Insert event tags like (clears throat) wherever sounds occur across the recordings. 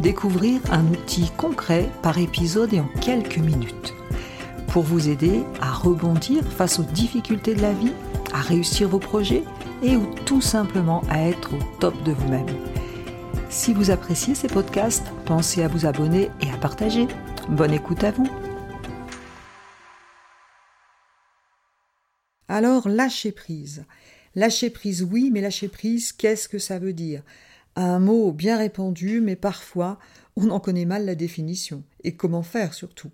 découvrir un outil concret par épisode et en quelques minutes. Pour vous aider à rebondir face aux difficultés de la vie, à réussir vos projets et ou tout simplement à être au top de vous-même. Si vous appréciez ces podcasts, pensez à vous abonner et à partager. Bonne écoute à vous. Alors, lâcher prise. Lâcher prise, oui, mais lâcher prise, qu'est-ce que ça veut dire? Un mot bien répandu, mais parfois on en connaît mal la définition, et comment faire surtout?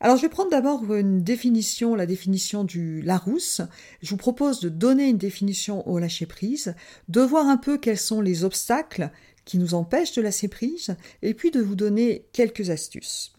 Alors je vais prendre d'abord une définition, la définition du Larousse. Je vous propose de donner une définition au lâcher-prise, de voir un peu quels sont les obstacles qui nous empêchent de lâcher prise, et puis de vous donner quelques astuces.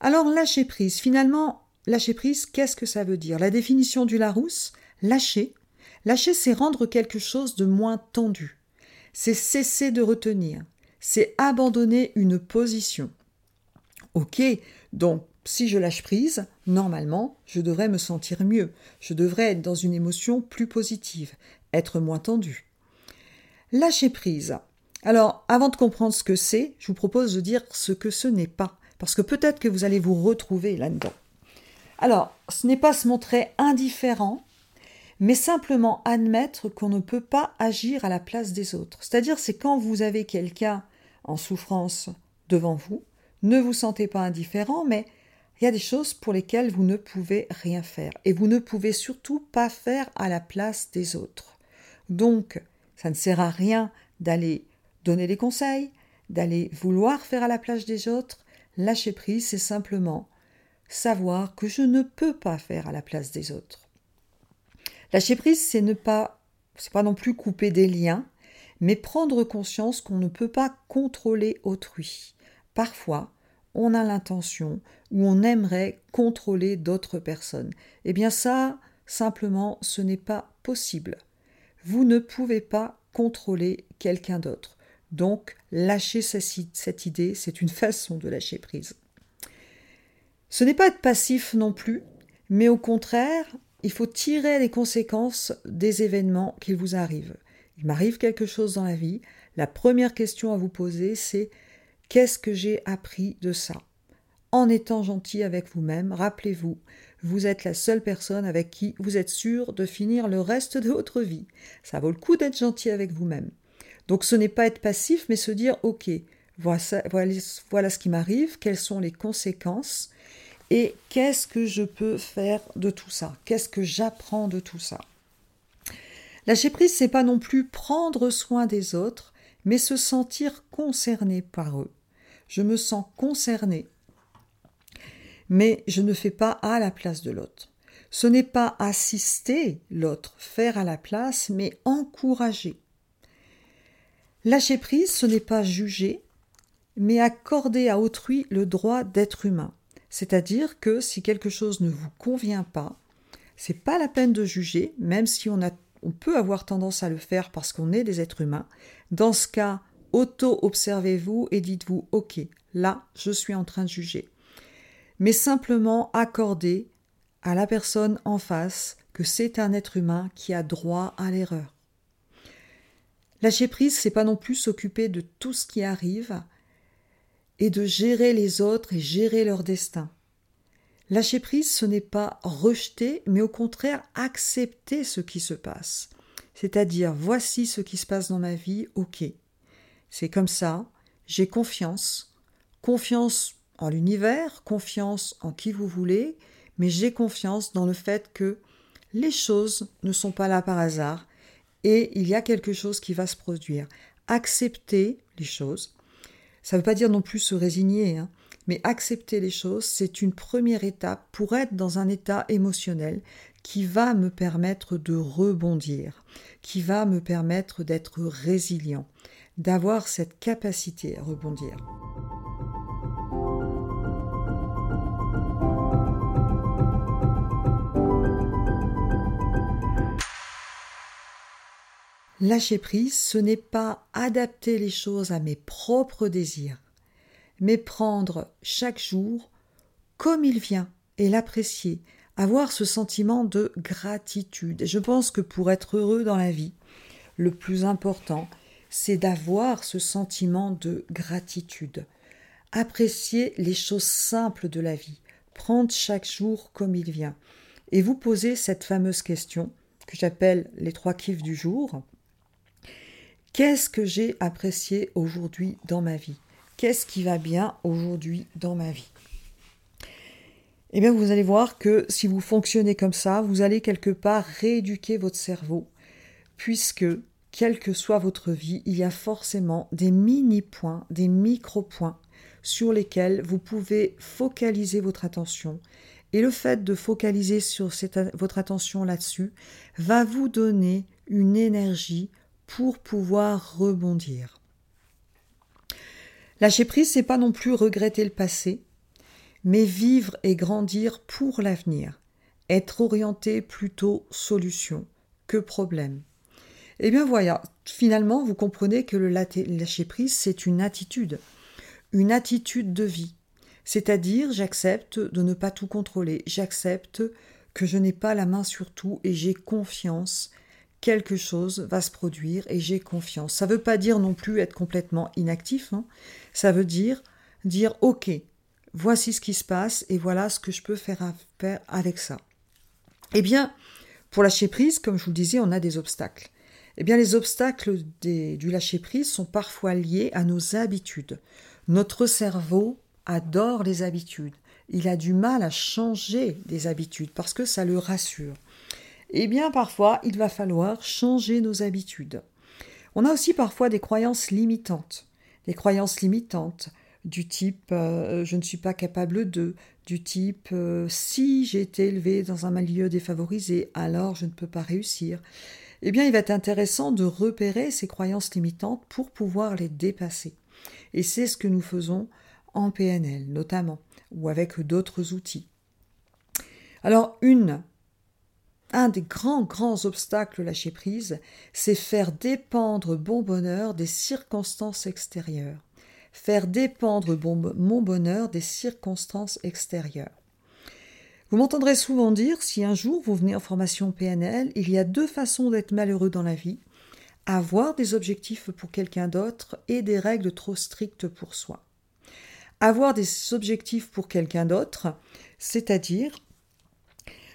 Alors lâcher prise, finalement, lâcher prise, qu'est-ce que ça veut dire? La définition du Larousse, lâcher. Lâcher, c'est rendre quelque chose de moins tendu c'est cesser de retenir, c'est abandonner une position. Ok, donc si je lâche prise, normalement, je devrais me sentir mieux, je devrais être dans une émotion plus positive, être moins tendu. Lâcher prise. Alors, avant de comprendre ce que c'est, je vous propose de dire ce que ce n'est pas, parce que peut-être que vous allez vous retrouver là-dedans. Alors, ce n'est pas se montrer indifférent, mais simplement admettre qu'on ne peut pas agir à la place des autres. C'est-à-dire, c'est quand vous avez quelqu'un en souffrance devant vous, ne vous sentez pas indifférent, mais il y a des choses pour lesquelles vous ne pouvez rien faire. Et vous ne pouvez surtout pas faire à la place des autres. Donc, ça ne sert à rien d'aller donner des conseils, d'aller vouloir faire à la place des autres. Lâcher prise, c'est simplement savoir que je ne peux pas faire à la place des autres. Lâcher prise, c'est ne pas, c'est pas non plus couper des liens, mais prendre conscience qu'on ne peut pas contrôler autrui. Parfois, on a l'intention ou on aimerait contrôler d'autres personnes. Eh bien ça, simplement, ce n'est pas possible. Vous ne pouvez pas contrôler quelqu'un d'autre. Donc, lâcher cette idée, c'est une (laughs) façon de lâcher prise. Ce n'est pas être passif non plus, mais au contraire, il faut tirer les conséquences des événements qui vous arrivent. Il m'arrive quelque chose dans la vie, la première question à vous poser, c'est qu'est-ce que j'ai appris de ça? En étant gentil avec vous-même, rappelez-vous, vous êtes la seule personne avec qui vous êtes sûr de finir le reste de votre vie. Ça vaut le coup d'être gentil avec vous-même. Donc ce n'est pas être passif, mais se dire, ok, voilà, voilà ce qui m'arrive, quelles sont les conséquences, et qu'est-ce que je peux faire de tout ça? Qu'est-ce que j'apprends de tout ça? Lâcher prise, c'est pas non plus prendre soin des autres, mais se sentir concerné par eux. Je me sens concerné, mais je ne fais pas à la place de l'autre. Ce n'est pas assister l'autre, faire à la place, mais encourager. Lâcher prise, ce n'est pas juger, mais accorder à autrui le droit d'être humain. C'est-à-dire que si quelque chose ne vous convient pas, c'est pas la peine de juger, même si on, peut avoir tendance à le faire parce qu'on est des êtres humains. Dans ce cas, auto-observez-vous et dites-vous Ok, là, je suis en train de juger. Mais simplement accorder à la personne en face que c'est un être humain qui a droit à l'erreur. Lâcher prise, c'est pas non plus s'occuper de tout ce qui arrive, et de gérer les autres et gérer leur destin. Lâcher prise, ce n'est pas rejeter, mais au contraire accepter ce qui se passe. C'est-à-dire, voici ce qui se passe dans ma vie, ok. C'est comme ça, j'ai confiance, confiance en l'univers, confiance en qui vous voulez, mais j'ai confiance dans le fait que les choses ne sont pas là par hasard et il y a quelque chose qui va se produire. Accepter les choses, ça ne veut pas dire non plus se résigner, hein, mais accepter les choses, c'est une première étape pour être dans un état émotionnel qui va me permettre de rebondir, qui va me permettre d'être résilient, d'avoir cette capacité à rebondir. Lâcher prise, ce n'est pas adapter les choses à mes propres désirs, mais prendre chaque jour comme il vient et l'apprécier, avoir ce sentiment de gratitude. Et je pense que pour être heureux dans la vie, le plus important, c'est d'avoir ce sentiment de gratitude. Apprécier les choses simples de la vie, prendre chaque jour comme il vient, et vous poser cette fameuse question que j'appelle les trois kiffs du jour. Qu'est-ce que j'ai apprécié aujourd'hui dans ma vie? Qu'est-ce qui va bien aujourd'hui dans ma vie? Eh bien, vous allez voir que si vous fonctionnez comme ça, vous allez quelque part rééduquer votre cerveau, puisque quelle que soit votre vie, il y a forcément des mini-points, des micro-points sur lesquels vous pouvez focaliser votre attention. Et le fait de focaliser sur votre attention là-dessus va vous donner une énergie pour pouvoir rebondir. Lâcher prise, c'est pas non plus regretter le passé, mais vivre et grandir pour l'avenir, être orienté plutôt solution que problème. Eh bien voilà, finalement, vous comprenez que le lâcher prise, c'est une attitude, une attitude de vie. C'est-à-dire, j'accepte de ne pas tout contrôler, j'accepte que je n'ai pas la main sur tout et j'ai confiance, quelque chose va se produire et j'ai confiance. Ça ne veut pas dire non plus être complètement inactif, hein. ça veut dire dire ok, voici ce qui se passe et voilà ce que je peux faire avec ça. Eh bien, pour lâcher prise, comme je vous le disais, on a des obstacles. Eh bien, les obstacles du lâcher-prise sont parfois liés à nos habitudes. Notre cerveau adore les habitudes. Il a du mal à changer des habitudes parce que ça le rassure. Eh bien, parfois, il va falloir changer nos habitudes. On a aussi parfois des croyances limitantes. Des croyances limitantes du type euh, je ne suis pas capable de, du type euh, si j'ai été élevé dans un milieu défavorisé, alors je ne peux pas réussir eh bien il va être intéressant de repérer ces croyances limitantes pour pouvoir les dépasser. Et c'est ce que nous faisons en PNL notamment, ou avec d'autres outils. Alors une, un des grands, grands obstacles lâcher prise, c'est faire dépendre bon bonheur des circonstances extérieures. Faire dépendre mon bonheur des circonstances extérieures. Vous m'entendrez souvent dire, si un jour vous venez en formation PNL, il y a deux façons d'être malheureux dans la vie. Avoir des objectifs pour quelqu'un d'autre et des règles trop strictes pour soi. Avoir des objectifs pour quelqu'un d'autre, c'est-à-dire,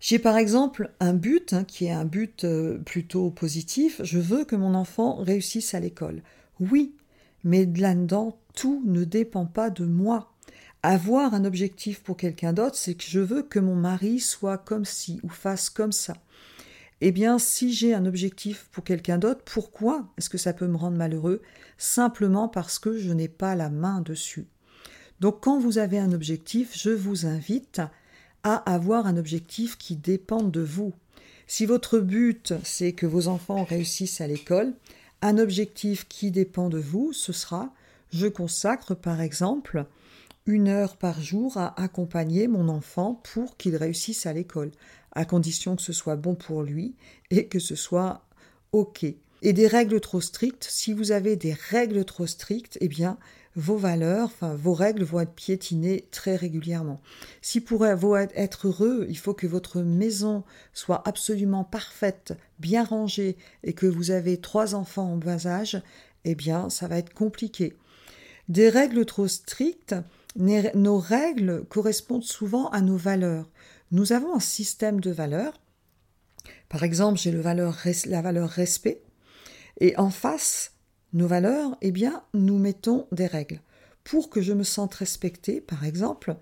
j'ai par exemple un but hein, qui est un but euh, plutôt positif, je veux que mon enfant réussisse à l'école. Oui, mais là-dedans, tout ne dépend pas de moi. Avoir un objectif pour quelqu'un d'autre, c'est que je veux que mon mari soit comme ci ou fasse comme ça. Eh bien, si j'ai un objectif pour quelqu'un d'autre, pourquoi est-ce que ça peut me rendre malheureux? Simplement parce que je n'ai pas la main dessus. Donc quand vous avez un objectif, je vous invite à avoir un objectif qui dépend de vous. Si votre but, c'est que vos enfants réussissent à l'école, un objectif qui dépend de vous, ce sera je consacre par exemple une heure par jour à accompagner mon enfant pour qu'il réussisse à l'école, à condition que ce soit bon pour lui et que ce soit OK. Et des règles trop strictes, si vous avez des règles trop strictes, eh bien, vos valeurs, enfin, vos règles vont être piétinées très régulièrement. Si pour être heureux, il faut que votre maison soit absolument parfaite, bien rangée et que vous avez trois enfants en bas âge, eh bien, ça va être compliqué. Des règles trop strictes, nos règles correspondent souvent à nos valeurs. Nous avons un système de valeurs. Par exemple, j'ai la valeur respect. Et en face, nos valeurs, eh bien, nous mettons des règles. Pour que je me sente respectée, par exemple,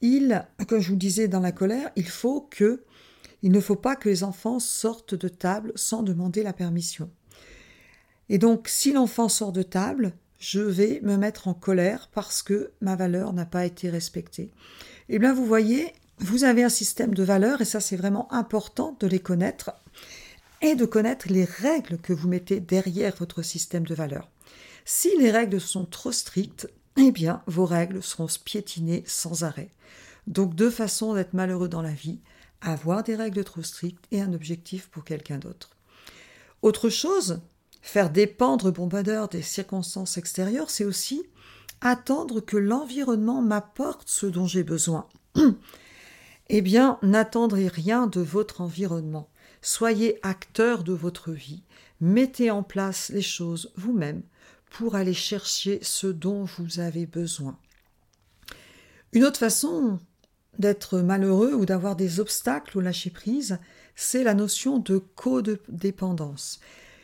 il, comme je vous disais dans la colère, il faut que, il ne faut pas que les enfants sortent de table sans demander la permission. Et donc, si l'enfant sort de table, je vais me mettre en colère parce que ma valeur n'a pas été respectée. Eh bien, vous voyez, vous avez un système de valeurs et ça, c'est vraiment important de les connaître et de connaître les règles que vous mettez derrière votre système de valeurs. Si les règles sont trop strictes, eh bien, vos règles seront piétinées sans arrêt. Donc, deux façons d'être malheureux dans la vie avoir des règles trop strictes et un objectif pour quelqu'un d'autre. Autre chose, Faire dépendre bon des circonstances extérieures, c'est aussi attendre que l'environnement m'apporte ce dont j'ai besoin. (clears throat) eh bien, n'attendrez rien de votre environnement. Soyez acteur de votre vie. Mettez en place les choses vous-même pour aller chercher ce dont vous avez besoin. Une autre façon d'être malheureux ou d'avoir des obstacles au lâcher prise, c'est la notion de codépendance,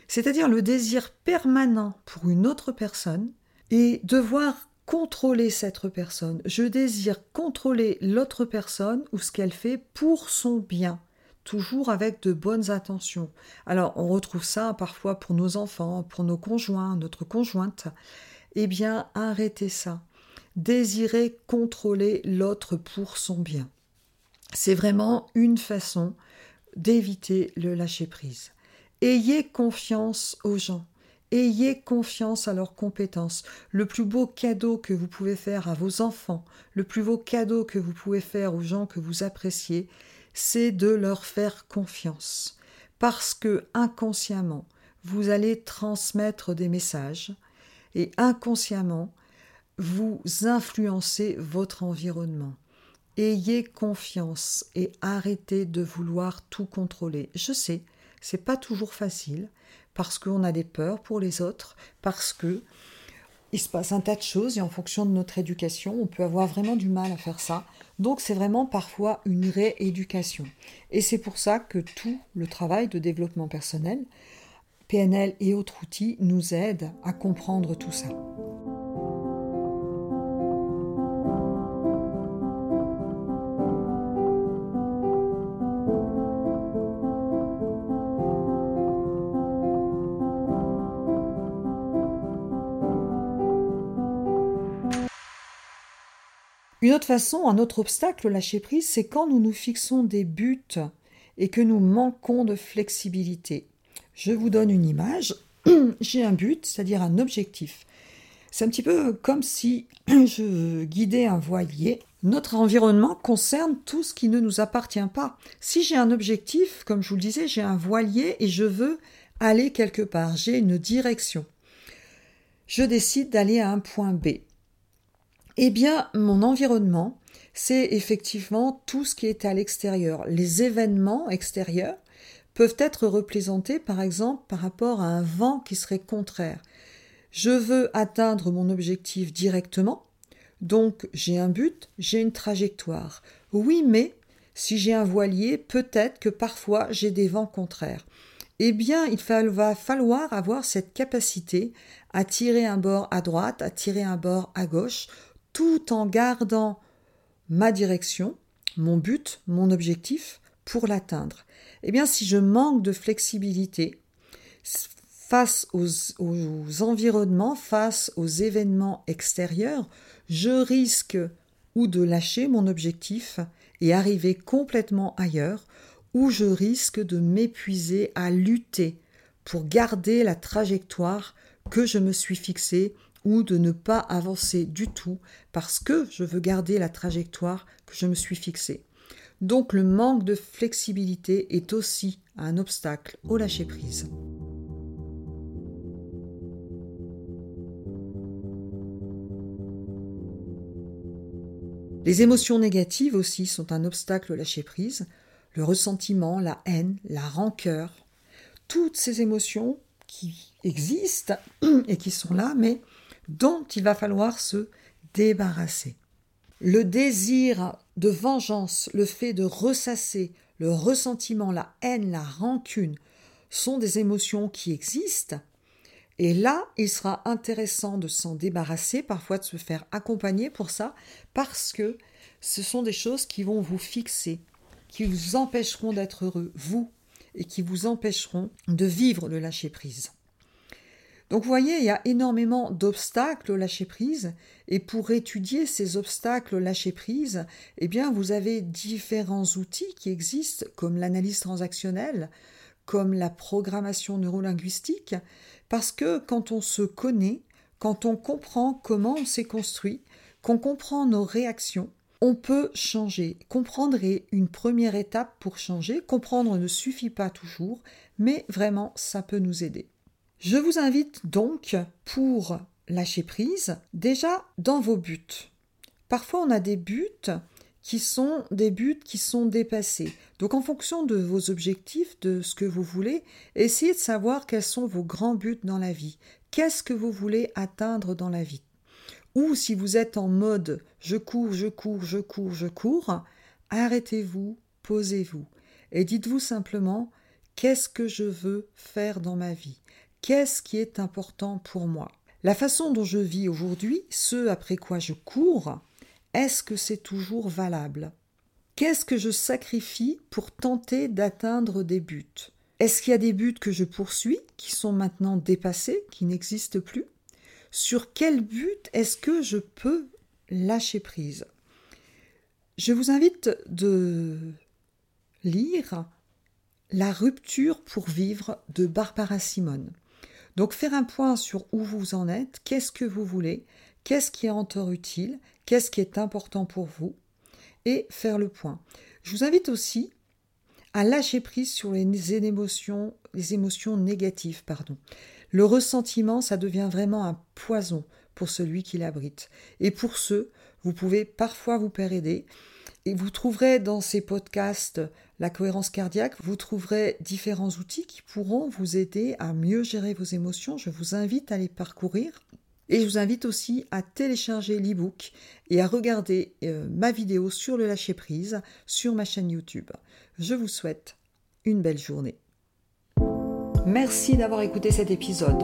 c'est-à-dire le désir permanent pour une autre personne et devoir contrôler cette personne. Je désire contrôler l'autre personne ou ce qu'elle fait pour son bien, toujours avec de bonnes intentions. Alors on retrouve ça parfois pour nos enfants, pour nos conjoints, notre conjointe. Eh bien, arrêtez ça. Désirez contrôler l'autre pour son bien. C'est vraiment une façon d'éviter le lâcher-prise. Ayez confiance aux gens. Ayez confiance à leurs compétences. Le plus beau cadeau que vous pouvez faire à vos enfants, le plus beau cadeau que vous pouvez faire aux gens que vous appréciez, c'est de leur faire confiance. Parce que inconsciemment, vous allez transmettre des messages et inconsciemment, vous influencez votre environnement. Ayez confiance et arrêtez de vouloir tout contrôler. Je sais, c'est pas toujours facile, parce qu'on a des peurs pour les autres, parce que il se passe un tas de choses et en fonction de notre éducation, on peut avoir vraiment du mal à faire ça. Donc c'est vraiment parfois une rééducation. Et c'est pour ça que tout le travail de développement personnel, PNL et autres outils nous aident à comprendre tout ça. Une autre façon, un autre obstacle lâcher prise, c'est quand nous nous fixons des buts et que nous manquons de flexibilité. Je vous donne une image. (clears throat) J'ai un but, c'est-à-dire un objectif. C'est un petit peu comme si (clears throat) je guidais un voilier. Notre environnement concerne tout ce qui ne nous appartient pas. Si j'ai un objectif, comme je vous le disais, j'ai un voilier et je veux aller quelque part, j'ai une direction. Je décide d'aller à un point B. Eh bien, mon environnement, c'est effectivement tout ce qui est à l'extérieur. Les événements extérieurs peuvent être représentés par exemple par rapport à un vent qui serait contraire. Je veux atteindre mon objectif directement, donc j'ai un but, j'ai une trajectoire. Oui, mais si j'ai un voilier, peut-être que parfois j'ai des vents contraires. Eh bien, il va falloir avoir cette capacité à tirer un bord à droite, à tirer un bord à gauche, tout en gardant ma direction, mon but, mon objectif pour l'atteindre. Eh bien, si je manque de flexibilité face aux, aux, environnements, face aux événements extérieurs, je risque ou de lâcher mon objectif et arriver complètement ailleurs, ou je risque de m'épuiser à lutter pour garder la trajectoire que je me suis fixée ou de ne pas avancer du tout parce que je veux garder la trajectoire que je me suis fixée. Donc le manque de flexibilité est aussi un obstacle au lâcher-prise. Les émotions négatives aussi sont un obstacle au lâcher-prise. Le ressentiment, la haine, la rancœur, toutes ces émotions qui existent et qui sont là, mais dont il va falloir se débarrasser. Le désir de vengeance, le fait de ressasser, le ressentiment, la haine, la rancune sont des émotions qui existent. Et là, il sera intéressant de s'en débarrasser, parfois de se faire accompagner pour ça, parce que ce sont des choses qui vont vous fixer, qui vous empêcheront d'être heureux, vous, et qui vous empêcheront de vivre le lâcher-prise. Donc vous voyez, il y a énormément d'obstacles au lâcher-prise, et pour étudier ces obstacles au lâcher-prise, eh bien vous avez différents outils qui existent, comme l'analyse transactionnelle, comme la programmation neurolinguistique, parce que quand on se connaît, quand on comprend comment on s'est construit, qu'on comprend nos réactions, on peut changer. Comprendre est une première étape pour changer. Comprendre ne suffit pas toujours, mais vraiment, ça peut nous aider. Je vous invite donc pour lâcher prise déjà dans vos buts. Parfois on a des buts qui sont des buts qui sont dépassés. Donc en fonction de vos objectifs, de ce que vous voulez, essayez de savoir quels sont vos grands buts dans la vie. Qu'est-ce que vous voulez atteindre dans la vie? Ou si vous êtes en mode je cours, je cours, je cours, je cours, arrêtez-vous, posez-vous et dites-vous simplement qu'est-ce que je veux faire dans ma vie? Qu'est-ce qui est important pour moi? La façon dont je vis aujourd'hui, ce après quoi je cours, est-ce que c'est toujours valable? Qu'est-ce que je sacrifie pour tenter d'atteindre des buts? Est-ce qu'il y a des buts que je poursuis qui sont maintenant dépassés, qui n'existent plus? Sur quel but est-ce que je peux lâcher prise? Je vous invite de lire La rupture pour vivre de Barbara Simone. Donc faire un point sur où vous en êtes, qu'est-ce que vous voulez, qu'est-ce qui est encore utile, qu'est-ce qui est important pour vous, et faire le point. Je vous invite aussi à lâcher prise sur les émotions, négatives, pardon. Le ressentiment, ça devient vraiment un poison pour celui qui l'abrite. Et pour ceux, vous pouvez parfois vous aider. Et vous trouverez dans ces podcasts la cohérence cardiaque, vous trouverez différents outils qui pourront vous aider à mieux gérer vos émotions. Je vous invite à les parcourir. Et je vous invite aussi à télécharger l'e-book et à regarder euh, ma vidéo sur le lâcher prise sur ma chaîne YouTube. Je vous souhaite une belle journée. Merci d'avoir écouté cet épisode.